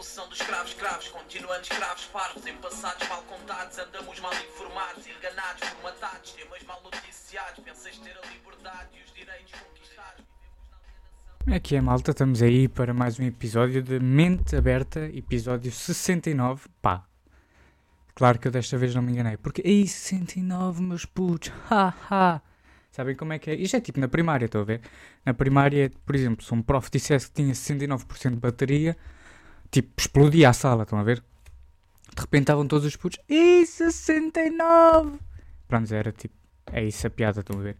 evolução dos escravos escravos, continuando escravos parvos, mal contados, andamos mal informados, enganados, formatados, temas mal noticiados, pensas ter a liberdade e os direitos conquistados. Aqui é malta, estamos aí para mais um episódio de Mente Aberta, episódio 69. Pá, claro que eu desta vez não me enganei, porque aí 69, meus putos, haha. Sabem como é que é? Isto é tipo na primária, estou a ver? Na primária, por exemplo, se um prof dissesse que tinha 69% de bateria, tipo, explodia a sala, estão a ver? De repente estavam todos os putos, e 69! Pronto, era tipo, é isso a piada, estão a ver?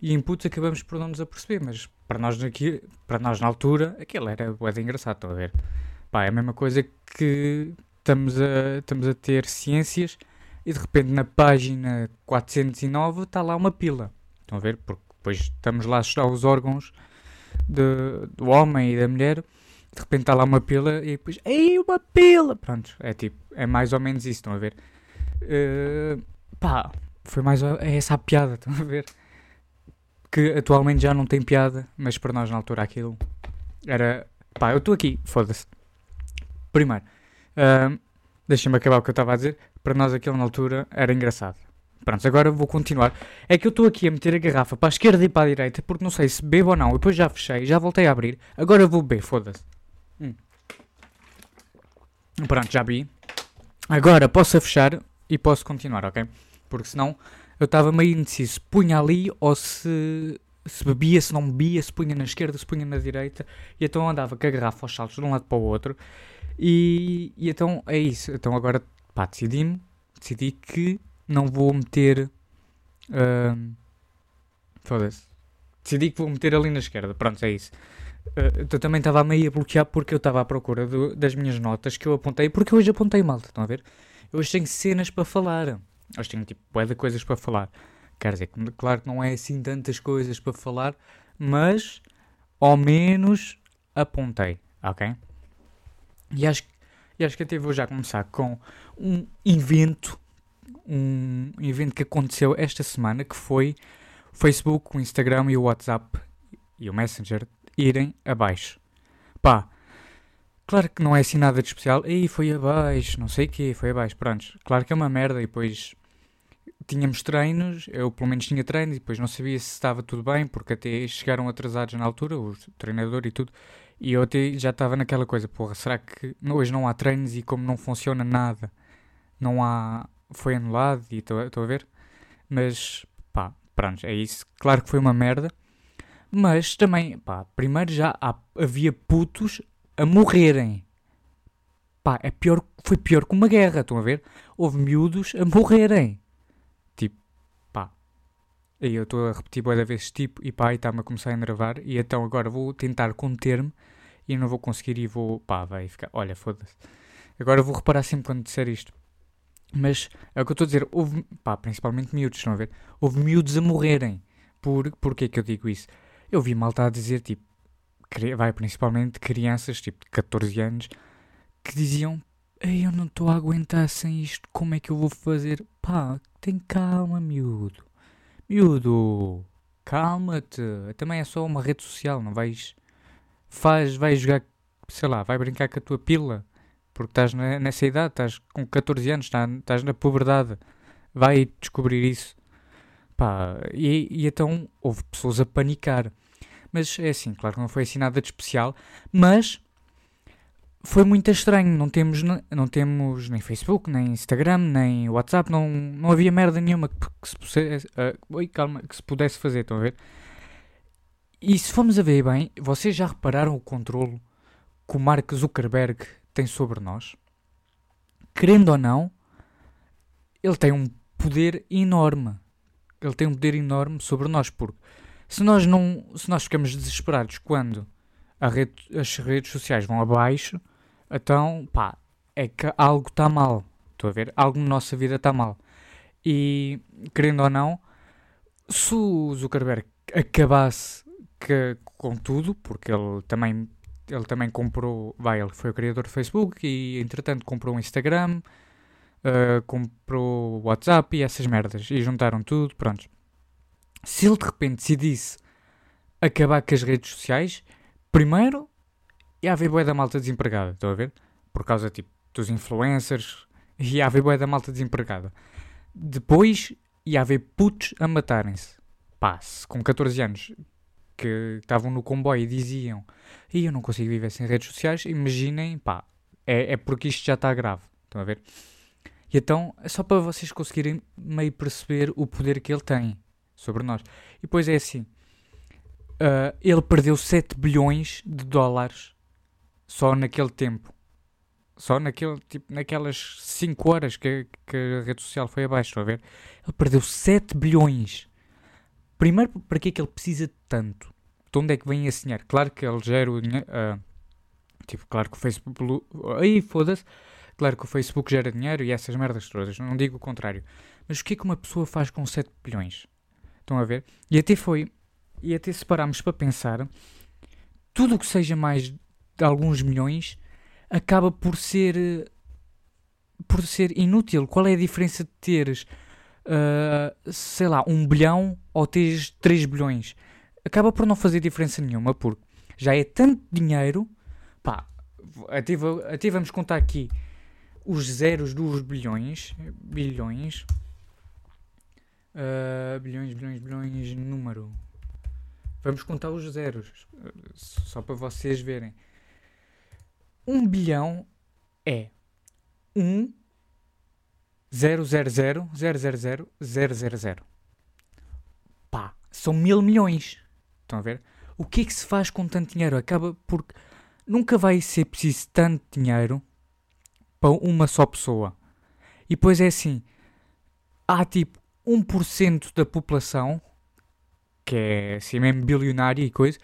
E em putos acabamos por não nos aperceber, mas para nós, aqui, para nós na altura, aquilo era bué de engraçado, estão a ver? Pá, é a mesma coisa que estamos a, estamos a ter ciências e de repente na página 409 está lá uma pila. Estão a ver? Porque depois estamos lá a estudar os órgãos de, do homem e da mulher, de repente está lá uma pila e depois, ei, uma pila! Pronto, é tipo, é mais ou menos isso, estão a ver? Uh, pá, foi mais é essa a piada, estão a ver? Que atualmente já não tem piada, mas para nós na altura aquilo era. Pá, eu estou aqui, foda-se. Primeiro, uh, deixem-me acabar o que eu estava a dizer. Para nós aquilo na altura era engraçado. Pronto, agora vou continuar. É que eu estou aqui a meter a garrafa para a esquerda e para a direita porque não sei se bebo ou não. Depois já fechei, já voltei a abrir. Agora vou beber, foda-se. Pronto, já vi. Agora posso fechar e posso continuar, ok? Porque senão eu estava meio indeciso se punha ali ou se, se bebia, se não bebia, se punha na esquerda, se punha na direita. E então andava com a garrafa aos saltos de um lado para o outro. E, e então é isso. Então agora, pá, decidi-me. Decidi que não vou meter. Uh, Foda-se. Decidi que vou meter ali na esquerda. Pronto, é isso. Eu também estava meio a bloquear porque eu estava à procura do, das minhas notas que eu apontei. Porque hoje apontei mal, estão a ver? Eu hoje tenho cenas para falar. Hoje tenho tipo bué de coisas para falar. Quer dizer, claro que não é assim tantas coisas para falar, mas ao menos apontei, ok? E acho, e acho que até vou já começar com um evento um evento que aconteceu esta semana que foi Facebook, o Instagram e o WhatsApp e o Messenger irem abaixo. Pá, claro que não é assim nada de especial. Aí foi abaixo, não sei o quê, foi abaixo. Pronto, claro que é uma merda. E depois tínhamos treinos, eu pelo menos tinha treinos e depois não sabia se estava tudo bem, porque até chegaram atrasados na altura, o treinador e tudo. E eu até já estava naquela coisa, porra, será que hoje não há treinos e como não funciona nada, não há, foi anulado e estou a ver. Mas, pá, pronto, é isso. Claro que foi uma merda. Mas também, pá, primeiro já há, havia putos a morrerem. Pá, é pior, foi pior que uma guerra, estão a ver? Houve miúdos a morrerem. Tipo, pá. E eu estou a repetir boa vezes tipo e pá, e está-me a começar a enervar. E então agora vou tentar conter-me e não vou conseguir e vou, pá, vai ficar, olha, foda-se. Agora vou reparar sempre quando disser isto. Mas é o que eu estou a dizer, houve, pá, principalmente miúdos, estão a ver? Houve miúdos a morrerem. Por, porquê que eu digo isso? Eu vi malta a dizer, tipo, vai principalmente crianças, tipo, de 14 anos, que diziam, eu não estou a aguentar sem isto, como é que eu vou fazer? Pá, tem calma, miúdo. Miúdo, calma-te. Também é só uma rede social, não vais... Faz, vai jogar, sei lá, vai brincar com a tua pila porque estás nessa idade, estás com 14 anos, estás, estás na puberdade, vai descobrir isso. Pá, e, e, então houve pessoas a panicar. Mas é assim, claro que não foi assim nada de especial, mas foi muito estranho. Não temos, não temos nem Facebook, nem Instagram, nem WhatsApp, não, não havia merda nenhuma que, que se pudesse, uh, oi, calma, que se pudesse fazer, estão a ver? E se formos a ver bem, vocês já repararam o controle que o Mark Zuckerberg tem sobre nós, querendo ou não, ele tem um poder enorme. Ele tem um poder enorme sobre nós, porque se nós não, se nós ficamos desesperados quando rede, as redes sociais vão abaixo, então, pá, é que algo está mal. Estou a ver? Algo na nossa vida está mal. E, querendo ou não, se o Zuckerberg acabasse que, com tudo, porque ele também ele também comprou, vai, ele foi o criador do Facebook e entretanto comprou o Instagram, uh, comprou WhatsApp e essas merdas e juntaram tudo, pronto. Se ele de repente decidisse acabar com as redes sociais, primeiro ia haver boia da malta desempregada, estão a ver? por causa tipo, dos influencers, ia haver boia da malta desempregada. Depois ia haver putos a matarem-se. Pá, se com 14 anos que estavam no comboio e diziam e eu não consigo viver sem redes sociais, imaginem, pá, é, é porque isto já está grave. Estão a ver? E então, é só para vocês conseguirem meio perceber o poder que ele tem sobre nós. E depois é assim: uh, ele perdeu 7 bilhões de dólares só naquele tempo. Só naquele, tipo, naquelas 5 horas que, que a rede social foi abaixo, estão a ver? Ele perdeu 7 bilhões. Primeiro, para que é que ele precisa de tanto? De onde é que vem esse dinheiro? Claro que ele gera o dinheiro. Uh, tipo, claro que o Facebook. Aí, foda-se. Claro que o Facebook gera dinheiro e essas merdas todas. Não digo o contrário. Mas o que é que uma pessoa faz com 7 bilhões? Estão a ver? E até foi. E até se pararmos para pensar, tudo o que seja mais de alguns milhões acaba por ser. por ser inútil. Qual é a diferença de teres. Uh, sei lá, um bilhão ou teres 3 bilhões? Acaba por não fazer diferença nenhuma, porque já é tanto dinheiro. Pá, até, até vamos contar aqui os zeros dos bilhões, bilhões, uh, bilhões, bilhões, bilhões, número. Vamos contar os zeros, só para vocês verem. Um bilhão é 1 000 000 000 Pá, são mil milhões. Estão a ver? O que é que se faz com tanto dinheiro? Acaba porque nunca vai ser preciso tanto dinheiro para uma só pessoa. E depois é assim: há tipo 1% da população, que é assim mesmo bilionária e coisa,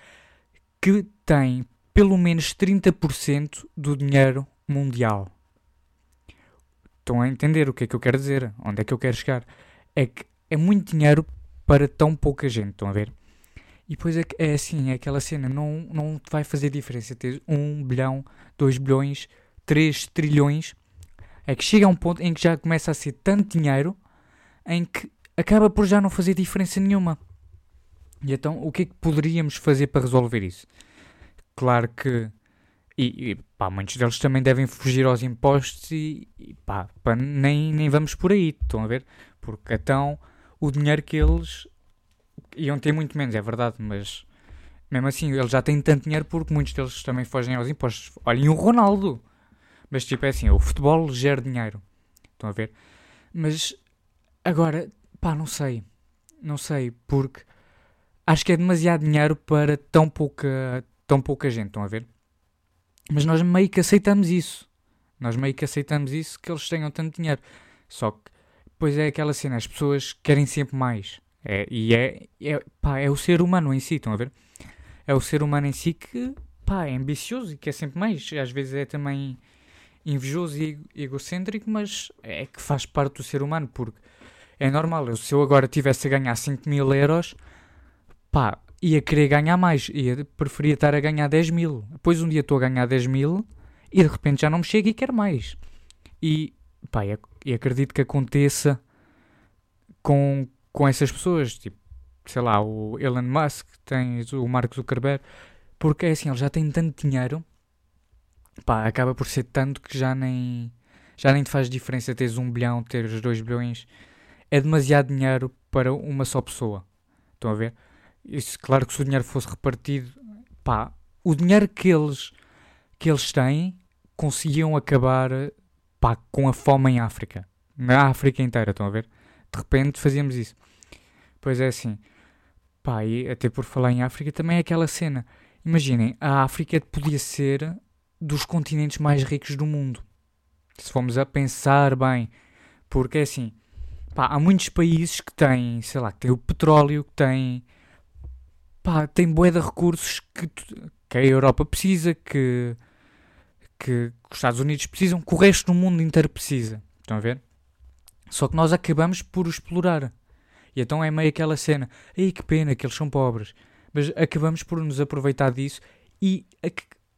que tem pelo menos 30% do dinheiro mundial. Estão a entender o que é que eu quero dizer? Onde é que eu quero chegar? É que é muito dinheiro para tão pouca gente, estão a ver? E depois é, é assim, é aquela cena, não, não vai fazer diferença ter 1 bilhão, 2 bilhões, 3 trilhões, é que chega a um ponto em que já começa a ser tanto dinheiro em que acaba por já não fazer diferença nenhuma. E então, o que é que poderíamos fazer para resolver isso? Claro que. E, e pá, muitos deles também devem fugir aos impostos e, e pá, pá, nem, nem vamos por aí, estão a ver? Porque então o dinheiro que eles iam ter muito menos, é verdade, mas mesmo assim eles já têm tanto dinheiro porque muitos deles também fogem aos impostos. Olhem o Ronaldo, mas tipo é assim, o futebol gera dinheiro. Estão a ver? Mas agora, pá, não sei. Não sei, porque acho que é demasiado dinheiro para tão pouca, tão pouca gente, estão a ver? Mas nós meio que aceitamos isso. Nós meio que aceitamos isso, que eles tenham tanto dinheiro. Só que depois é aquela cena, as pessoas querem sempre mais. É, e é, é, pá, é o ser humano em si, estão a ver? É o ser humano em si que pá, é ambicioso e quer sempre mais. Às vezes é também invejoso e egocêntrico, mas é que faz parte do ser humano, porque é normal. Eu, se eu agora tivesse a ganhar 5 mil euros, pá, ia querer ganhar mais, ia, preferia estar a ganhar 10 mil. Depois um dia estou a ganhar 10 mil e de repente já não me chega e quero mais. E, pá, e, e acredito que aconteça com, com essas pessoas, tipo, sei lá, o Elon Musk, tens o Mark Zuckerberg, porque é assim, ele já tem tanto dinheiro pá, acaba por ser tanto que já nem, já nem te faz diferença teres um bilhão, teres dois bilhões. É demasiado dinheiro para uma só pessoa. Estão a ver? Isso, claro que se o dinheiro fosse repartido, pá, o dinheiro que eles, que eles têm conseguiam acabar pá, com a fome em África. Na África inteira, estão a ver? De repente fazíamos isso. Pois é assim. Pá, e até por falar em África, também é aquela cena. Imaginem, a África podia ser dos continentes mais ricos do mundo. Se formos a pensar bem, porque é assim, pá, há muitos países que têm, sei lá, que têm o petróleo, que têm, pá, têm bué de recursos que, que a Europa precisa, que, que os Estados Unidos precisam, que o resto do mundo inteiro precisa. Estão a ver? Só que nós acabamos por explorar. E então é meio aquela cena, aí que pena que eles são pobres. Mas acabamos por nos aproveitar disso e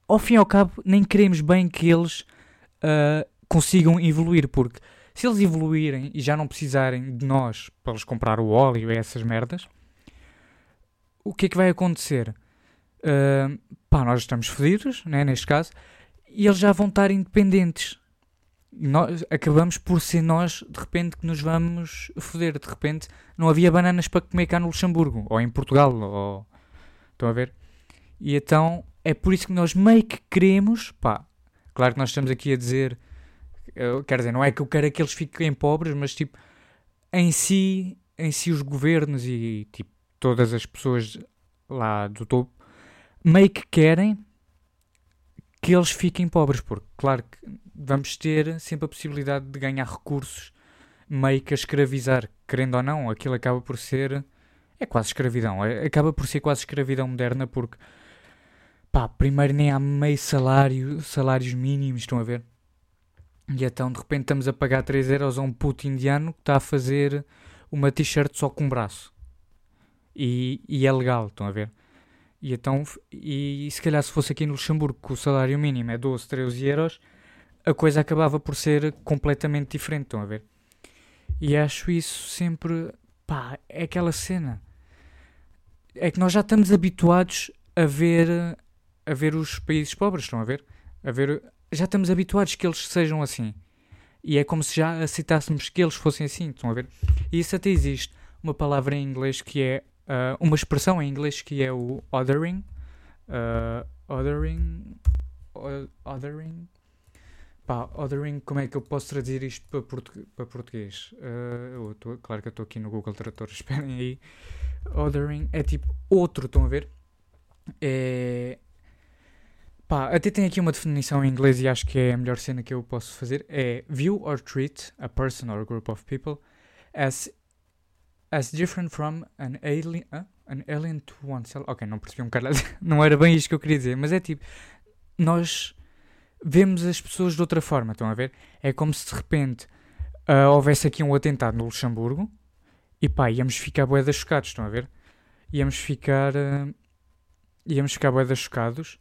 ao fim e ao cabo, nem queremos bem que eles uh, consigam evoluir, porque se eles evoluírem e já não precisarem de nós para eles comprar o óleo e essas merdas, o que é que vai acontecer? Uh, pá, nós estamos fodidos, né, neste caso, e eles já vão estar independentes. Nós, acabamos por ser nós, de repente, que nos vamos foder. De repente, não havia bananas para comer cá no Luxemburgo, ou em Portugal, ou... Estão a ver? E então, é por isso que nós meio que queremos, pá, claro que nós estamos aqui a dizer, eu, quer dizer, não é que eu quero que eles fiquem pobres, mas tipo, em si, em si os governos e tipo, todas as pessoas lá do topo, meio que querem que eles fiquem pobres, porque claro que vamos ter sempre a possibilidade de ganhar recursos meio que a escravizar, querendo ou não, aquilo acaba por ser é quase escravidão, é, acaba por ser quase escravidão moderna porque pá, primeiro nem há meio salário, salários mínimos, estão a ver? E então de repente estamos a pagar 3 euros a um puto indiano que está a fazer uma t-shirt só com um braço. E, e é legal, estão a ver? E então, e, e se calhar se fosse aqui no Luxemburgo que o salário mínimo é 12, 13 euros, a coisa acabava por ser completamente diferente, estão a ver? E acho isso sempre, pá, é aquela cena. É que nós já estamos habituados a ver, a ver os países pobres, estão a ver? A ver, já estamos habituados que eles sejam assim. E é como se já aceitássemos que eles fossem assim, estão a ver? E isso até existe uma palavra em inglês que é uh, uma expressão em inglês que é o othering. Uh, othering. Othering. Pá, othering, como é que eu posso traduzir isto para, portu para português? Uh, tô, claro que eu estou aqui no Google Tradutor, esperem aí. Othering é tipo outro, estão a ver? É. Pá, até tem aqui uma definição em inglês e acho que é a melhor cena que eu posso fazer. É view or treat a person or group of people as as different from an alien, uh, an alien to oneself. Ok, não percebi um bocado. não era bem isto que eu queria dizer, mas é tipo, nós vemos as pessoas de outra forma, estão a ver? É como se de repente uh, houvesse aqui um atentado no Luxemburgo e pá, íamos ficar boedas chocados, estão a ver? Íamos ficar. Uh, íamos ficar boedas chocados,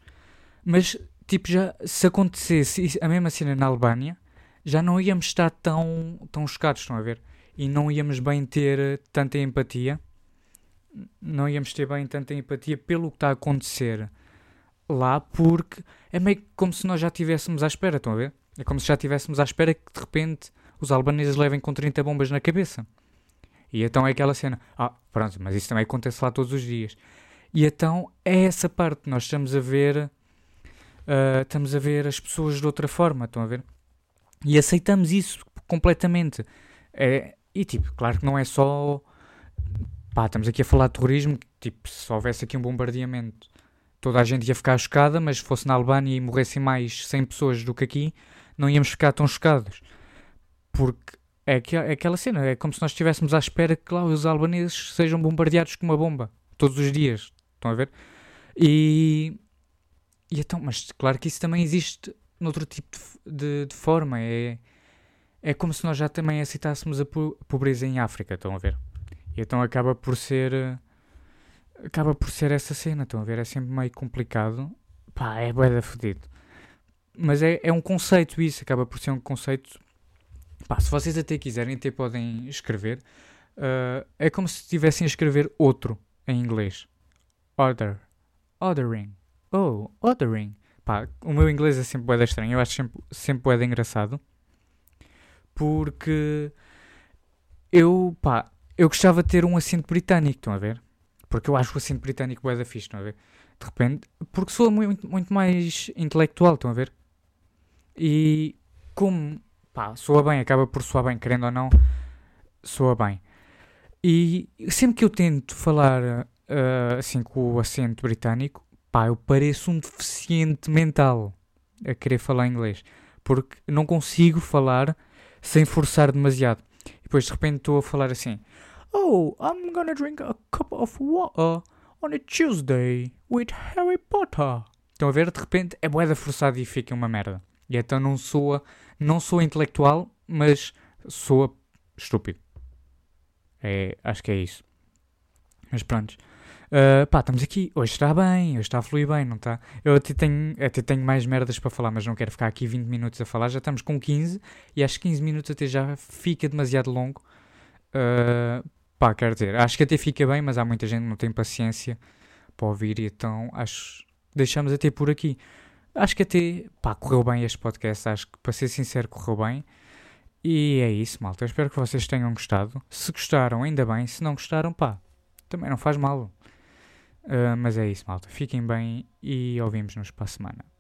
mas tipo, já se acontecesse a mesma cena na Albânia, já não íamos estar tão, tão chocados, estão a ver? e não íamos bem ter tanta empatia. Não íamos ter bem tanta empatia pelo que está a acontecer lá, porque é meio como se nós já estivéssemos à espera, estão a ver? É como se já estivéssemos à espera que de repente os albaneses levem com 30 bombas na cabeça. E então é aquela cena, ah, pronto, mas isso também acontece lá todos os dias. E então é essa parte, nós estamos a ver, uh, estamos a ver as pessoas de outra forma, estão a ver? E aceitamos isso completamente. É, e tipo, claro que não é só. Pá, estamos aqui a falar de terrorismo. Tipo, se houvesse aqui um bombardeamento, toda a gente ia ficar chocada, mas se fosse na Albânia e morressem mais 100 pessoas do que aqui, não íamos ficar tão chocados. Porque é, que, é aquela cena, é como se nós estivéssemos à espera que lá os albaneses sejam bombardeados com uma bomba todos os dias. Estão a ver? E. E então, mas claro que isso também existe noutro tipo de, de, de forma. É é como se nós já também aceitássemos a pobreza em África, estão a ver? E então acaba por ser. Acaba por ser essa cena, estão a ver? É sempre meio complicado. Pá, é boeda fodido. Mas é, é um conceito isso, acaba por ser um conceito. Pá, se vocês até quiserem, até podem escrever. Uh, é como se estivessem a escrever outro em inglês. Order. Ordering. Oh, ordering. Pá, o meu inglês é sempre boeda estranho. Eu acho sempre, sempre boeda engraçado porque eu, pá, eu gostava de ter um acento britânico, estão a ver? Porque eu acho o acento britânico bué da fixe, estão a ver? De repente, porque sou muito, muito mais intelectual, estão a ver? E como, pá, soa bem, acaba por soar bem, querendo ou não, soa bem. E sempre que eu tento falar uh, assim com o acento britânico, pá, eu pareço um deficiente mental a querer falar inglês. Porque não consigo falar sem forçar demasiado. E depois de repente estou a falar assim: Oh, I'm gonna drink a cup of water on a Tuesday with Harry Potter. Estão a ver? De repente é boeda forçada e fica uma merda. E então não soa, não sou intelectual, mas soa estúpido. É, acho que é isso. Mas pronto. Ah, pá, estamos aqui, hoje está bem, hoje está a fluir bem, não está? Eu até tenho, até tenho mais merdas para falar, mas não quero ficar aqui 20 minutos a falar, já estamos com 15 e acho que 15 minutos até já fica demasiado longo. Uh, pá, quero dizer, acho que até fica bem, mas há muita gente que não tem paciência para ouvir, então acho deixamos até por aqui. Acho que até, pá, correu bem este podcast, acho que, para ser sincero, correu bem. E é isso, malta. Eu espero que vocês tenham gostado. Se gostaram, ainda bem. Se não gostaram, pá, também não faz mal. Ah, mas é isso, malta. Fiquem bem e ouvimos-nos para a semana.